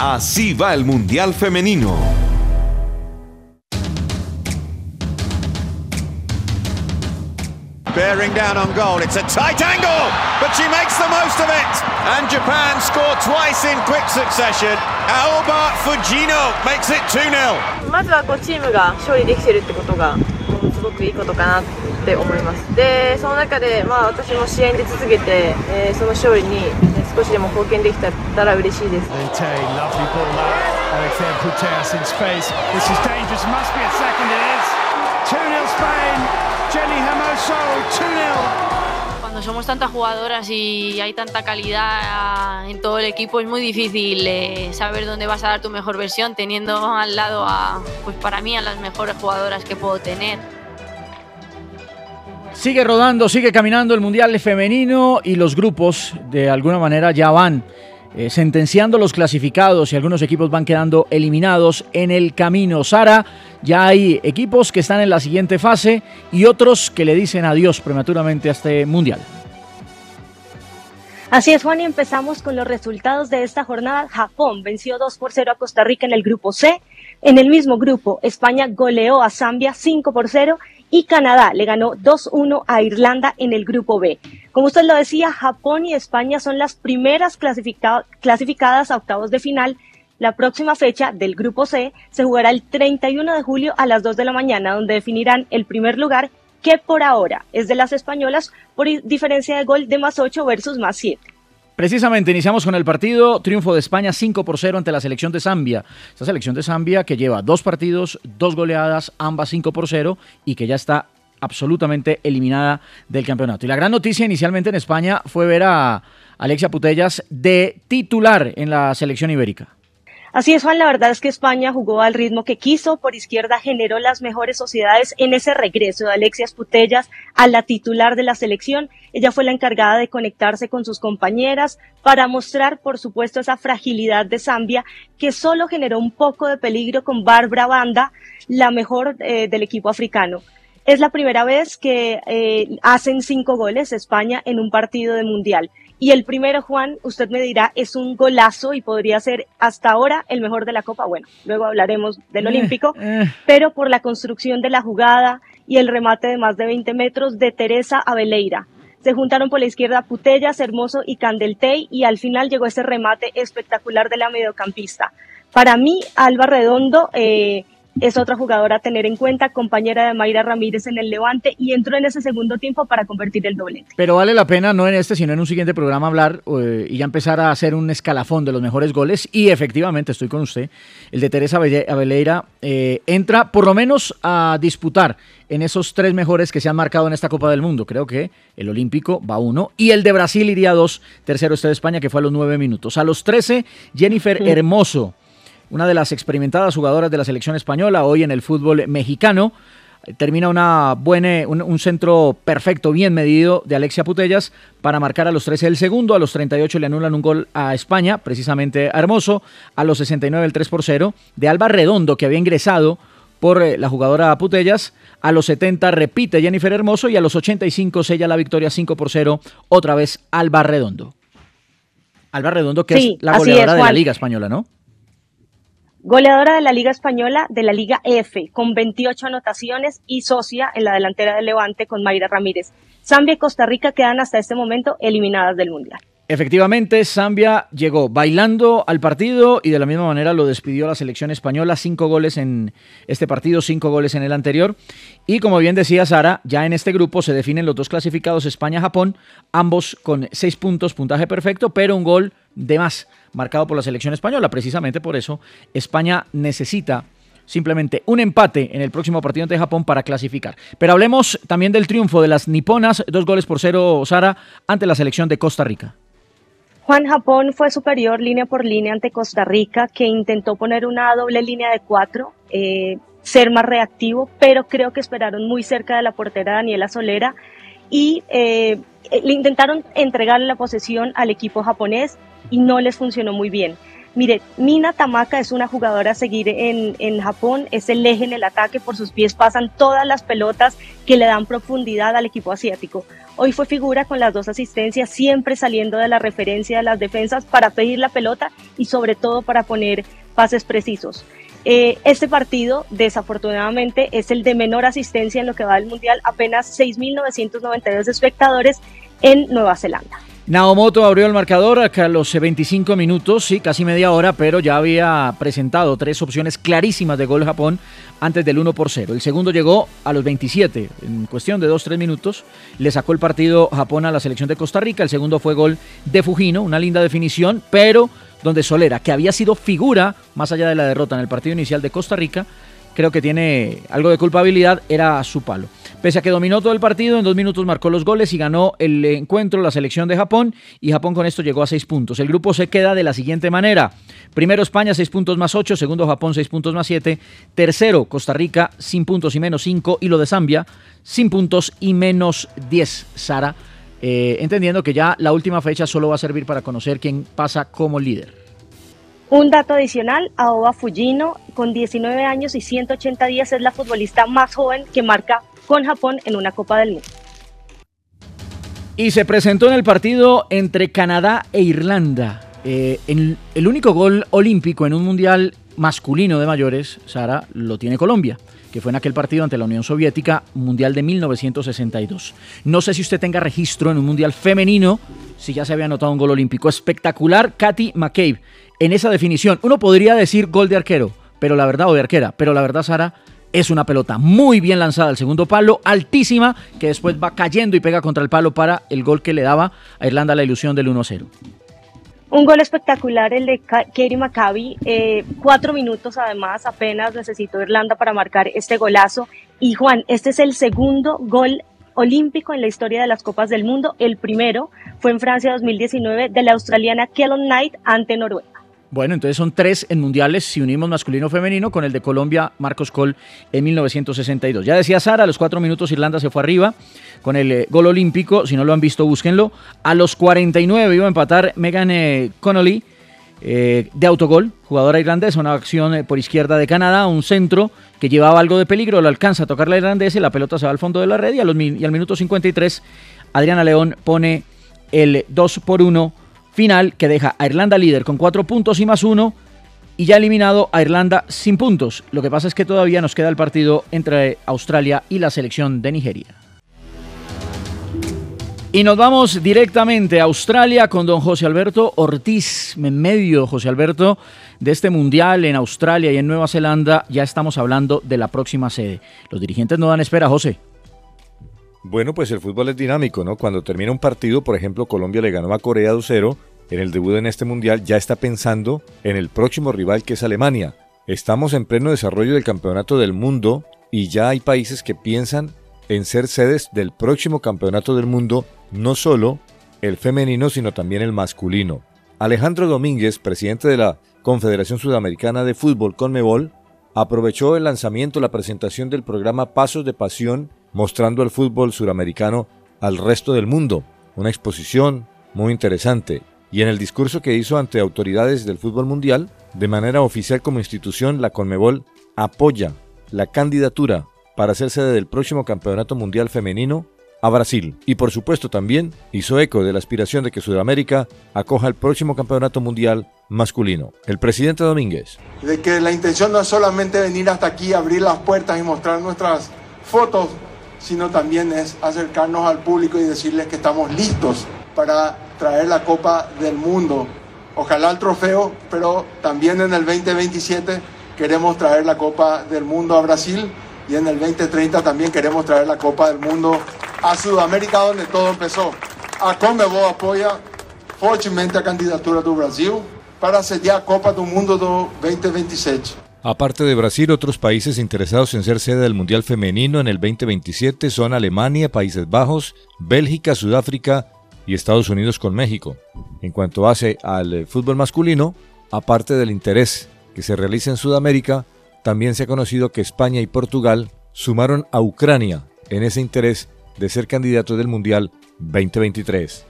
Así va el Mundial Femenino. Bearing down on goal. It's a tight angle, but she makes the most of it. And Japan score twice in quick succession. Aoba Fujino makes it 2-0. まずはこうチームが勝利できてるってことがすごくいいことかなって思いますでその中で、まあ、私も試合に出続けて、えーその勝利に少しでも貢献できたら嬉しいです Tay, lovely ball up. Alexander Puteas in space. This is dangerous. Must be a second. It is. 2-0 Spain. Jenny Hermoso. 2-0. Cuando somos tantas jugadoras y hay tanta calidad en todo el equipo es muy difícil eh, saber dónde vas a dar tu mejor versión teniendo al lado a, pues para mí, a las mejores jugadoras que puedo tener. Sigue rodando, sigue caminando el Mundial Femenino y los grupos de alguna manera ya van eh, sentenciando los clasificados y algunos equipos van quedando eliminados en el camino. Sara, ya hay equipos que están en la siguiente fase y otros que le dicen adiós prematuramente a este Mundial. Así es, Juan, y empezamos con los resultados de esta jornada. Japón venció 2 por 0 a Costa Rica en el grupo C. En el mismo grupo, España goleó a Zambia 5 por 0 y Canadá le ganó 2-1 a Irlanda en el grupo B. Como usted lo decía, Japón y España son las primeras clasifica- clasificadas a octavos de final. La próxima fecha del grupo C se jugará el 31 de julio a las 2 de la mañana, donde definirán el primer lugar, que por ahora es de las españolas por diferencia de gol de más 8 versus más 7. Precisamente iniciamos con el partido, triunfo de España 5 por 0 ante la selección de Zambia. Esta selección de Zambia que lleva dos partidos, dos goleadas, ambas 5 por 0 y que ya está absolutamente eliminada del campeonato. Y la gran noticia inicialmente en España fue ver a Alexia Putellas de titular en la selección ibérica. Así es, Juan, la verdad es que España jugó al ritmo que quiso, por izquierda generó las mejores sociedades en ese regreso de Alexias Putellas a la titular de la selección. Ella fue la encargada de conectarse con sus compañeras para mostrar, por supuesto, esa fragilidad de Zambia, que solo generó un poco de peligro con Barbara Banda, la mejor eh, del equipo africano. Es la primera vez que eh, hacen cinco goles España en un partido de mundial. Y el primero, Juan, usted me dirá, es un golazo y podría ser hasta ahora el mejor de la Copa. Bueno, luego hablaremos del Eh, Olímpico, eh. pero por la construcción de la jugada y el remate de más de 20 metros de Teresa Abeleira. Se juntaron por la izquierda Putellas, Hermoso y Candeltey y al final llegó ese remate espectacular de la mediocampista. Para mí, Alba Redondo eh, es otra jugadora a tener en cuenta, compañera de Mayra Ramírez en el Levante y entró en ese segundo tiempo para convertir el doblete. Pero vale la pena, no en este, sino en un siguiente programa hablar eh, y ya empezar a hacer un escalafón de los mejores goles. Y efectivamente, estoy con usted, el de Teresa Abeleira eh, entra por lo menos a disputar en esos tres mejores que se han marcado en esta Copa del Mundo. Creo que el Olímpico va uno y el de Brasil iría dos. Tercero este de España, que fue a los nueve minutos. A los trece, Jennifer Hermoso, una de las experimentadas jugadoras de la selección española hoy en el fútbol mexicano. Termina una buena, un, un centro perfecto, bien medido de Alexia Putellas para marcar a los 13 el segundo. A los 38 le anulan un gol a España, precisamente a Hermoso. A los 69 el 3 por 0 de Alba Redondo, que había ingresado por eh, la jugadora Putellas. A los 70 repite Jennifer Hermoso y a los 85 sella la victoria 5 por 0, otra vez Alba Redondo. Alba Redondo, que Sí, es la goleadora es, de la. Liga Española, ¿no? Goleadora de la Liga Española, de la Liga F, con 28 anotaciones y socia en la delantera del Levante con Mayra Ramírez. Zambia y Costa Rica quedan hasta este momento eliminadas del Mundial. Efectivamente, Zambia llegó bailando al partido y de la misma manera lo despidió la selección española. Cinco goles en este partido, cinco goles en el anterior. Y como bien decía Sara, ya en este grupo se definen los dos clasificados España-Japón, ambos con seis puntos, puntaje perfecto, pero un gol de más marcado por la selección española. Precisamente por eso España necesita simplemente un empate en el próximo partido ante Japón para clasificar. Pero hablemos también del triunfo de las niponas, dos goles por cero, Sara, ante la selección de Costa Rica. Juan Japón fue superior línea por línea ante Costa Rica, que intentó poner una doble línea de cuatro, eh, ser más reactivo, pero creo que esperaron muy cerca de la portera Daniela Solera y eh, le intentaron entregarle la posesión al equipo japonés y no les funcionó muy bien. Mire, Mina Tamaka es una jugadora a seguir en, en, Japón, es el eje en el ataque, por sus pies pasan todas las pelotas que le dan profundidad al equipo asiático. Hoy fue figura con las dos asistencias, siempre saliendo de la referencia de las defensas para pedir la pelota y sobre todo para poner pases precisos. Eh, este partido, desafortunadamente, es el de menor asistencia en lo que va del Mundial, apenas 6.992 espectadores en Nueva Zelanda. Naomoto abrió el marcador a los 25 minutos, sí, casi media hora, pero ya había presentado tres opciones clarísimas de gol Japón antes del 1 por 0. El segundo llegó a los 27, en cuestión de 2-3 minutos, le sacó el partido Japón a la selección de Costa Rica. El segundo fue gol de Fujino, una linda definición, pero donde Solera, que había sido figura más allá de la derrota en el partido inicial de Costa Rica, creo que tiene algo de culpabilidad, era su palo. Pese a que dominó todo el partido, en dos minutos marcó los goles y ganó el encuentro la selección de Japón y Japón con esto llegó a seis puntos. El grupo se queda de la siguiente manera. Primero España, seis puntos más ocho. Segundo Japón, seis puntos más siete. Tercero Costa Rica, sin puntos y menos cinco. Y lo de Zambia, sin puntos y menos diez. Sara, eh, entendiendo que ya la última fecha solo va a servir para conocer quién pasa como líder. Un dato adicional, Aoba Fujino, con 19 años y 180 días, es la futbolista más joven que marca con Japón en una Copa del Mundo. Y se presentó en el partido entre Canadá e Irlanda. Eh, el único gol olímpico en un mundial masculino de mayores, Sara, lo tiene Colombia, que fue en aquel partido ante la Unión Soviética, Mundial de 1962. No sé si usted tenga registro en un mundial femenino, si ya se había anotado un gol olímpico. Espectacular, Katy McCabe. En esa definición, uno podría decir gol de arquero, pero la verdad, o de arquera, pero la verdad, Sara, es una pelota muy bien lanzada al segundo palo, altísima, que después va cayendo y pega contra el palo para el gol que le daba a Irlanda la ilusión del 1-0. Un gol espectacular el de Katie Maccabi. Eh, cuatro minutos además apenas necesitó Irlanda para marcar este golazo. Y Juan, este es el segundo gol olímpico en la historia de las Copas del Mundo. El primero fue en Francia 2019 de la australiana Kellon Knight ante Noruega. Bueno, entonces son tres en mundiales si unimos masculino femenino con el de Colombia, Marcos Col en 1962. Ya decía Sara, a los cuatro minutos Irlanda se fue arriba con el eh, gol olímpico. Si no lo han visto, búsquenlo. A los 49 iba a empatar Megan eh, Connolly eh, de autogol, jugadora irlandesa, una acción por izquierda de Canadá, un centro que llevaba algo de peligro, lo alcanza a tocar la irlandesa y la pelota se va al fondo de la red y, y al minuto 53 Adriana León pone el 2 por 1 final que deja a Irlanda líder con cuatro puntos y más uno y ya eliminado a Irlanda sin puntos. Lo que pasa es que todavía nos queda el partido entre Australia y la selección de Nigeria. Y nos vamos directamente a Australia con don José Alberto Ortiz, en medio, José Alberto, de este mundial en Australia y en Nueva Zelanda. Ya estamos hablando de la próxima sede. Los dirigentes no dan espera, José. Bueno, pues el fútbol es dinámico, ¿no? Cuando termina un partido, por ejemplo, Colombia le ganó a Corea 2-0 en el debut en este mundial, ya está pensando en el próximo rival que es Alemania. Estamos en pleno desarrollo del campeonato del mundo y ya hay países que piensan en ser sedes del próximo campeonato del mundo, no solo el femenino, sino también el masculino. Alejandro Domínguez, presidente de la Confederación Sudamericana de Fútbol Conmebol, aprovechó el lanzamiento, la presentación del programa Pasos de Pasión, mostrando el fútbol suramericano al resto del mundo. Una exposición muy interesante y en el discurso que hizo ante autoridades del fútbol mundial, de manera oficial como institución, la Conmebol apoya la candidatura para ser sede del próximo Campeonato Mundial Femenino a Brasil. Y por supuesto también hizo eco de la aspiración de que Sudamérica acoja el próximo Campeonato Mundial masculino. El presidente Domínguez. De que la intención no es solamente venir hasta aquí, abrir las puertas y mostrar nuestras fotos, sino también es acercarnos al público y decirles que estamos listos para traer la Copa del Mundo. Ojalá el trofeo, pero también en el 2027 queremos traer la Copa del Mundo a Brasil y en el 2030 también queremos traer la Copa del Mundo a Sudamérica, donde todo empezó. A Comebol apoya fortemente a candidatura do Brasil para sediar a Copa do Mundo do 2027. Aparte de Brasil, otros países interesados en ser sede del Mundial Femenino en el 2027 son Alemania, Países Bajos, Bélgica, Sudáfrica y Estados Unidos con México. En cuanto hace al eh, fútbol masculino, aparte del interés que se realiza en Sudamérica, también se ha conocido que España y Portugal sumaron a Ucrania en ese interés de ser candidato del Mundial 2023.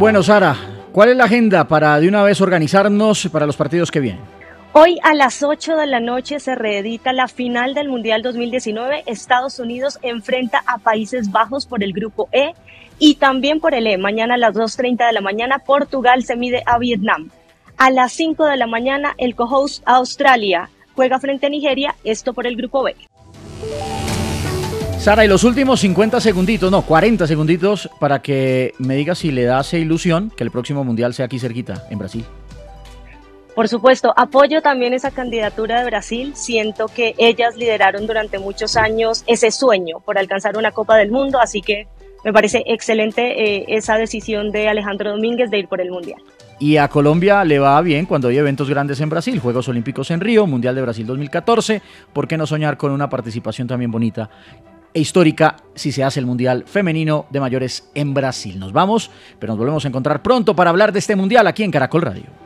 Bueno, Sara, ¿cuál es la agenda para de una vez organizarnos para los partidos que vienen? Hoy a las 8 de la noche se reedita la final del Mundial 2019. Estados Unidos enfrenta a Países Bajos por el grupo E y también por el E. Mañana a las 2.30 de la mañana Portugal se mide a Vietnam. A las 5 de la mañana el co-host Australia juega frente a Nigeria, esto por el grupo B. Sara, y los últimos 50 segunditos, no, 40 segunditos, para que me digas si le das ilusión que el próximo Mundial sea aquí cerquita, en Brasil. Por supuesto, apoyo también esa candidatura de Brasil. Siento que ellas lideraron durante muchos años ese sueño por alcanzar una Copa del Mundo, así que me parece excelente eh, esa decisión de Alejandro Domínguez de ir por el Mundial. Y a Colombia le va bien cuando hay eventos grandes en Brasil, Juegos Olímpicos en Río, Mundial de Brasil 2014. ¿Por qué no soñar con una participación también bonita e histórica si se hace el Mundial Femenino de Mayores en Brasil? Nos vamos, pero nos volvemos a encontrar pronto para hablar de este Mundial aquí en Caracol Radio.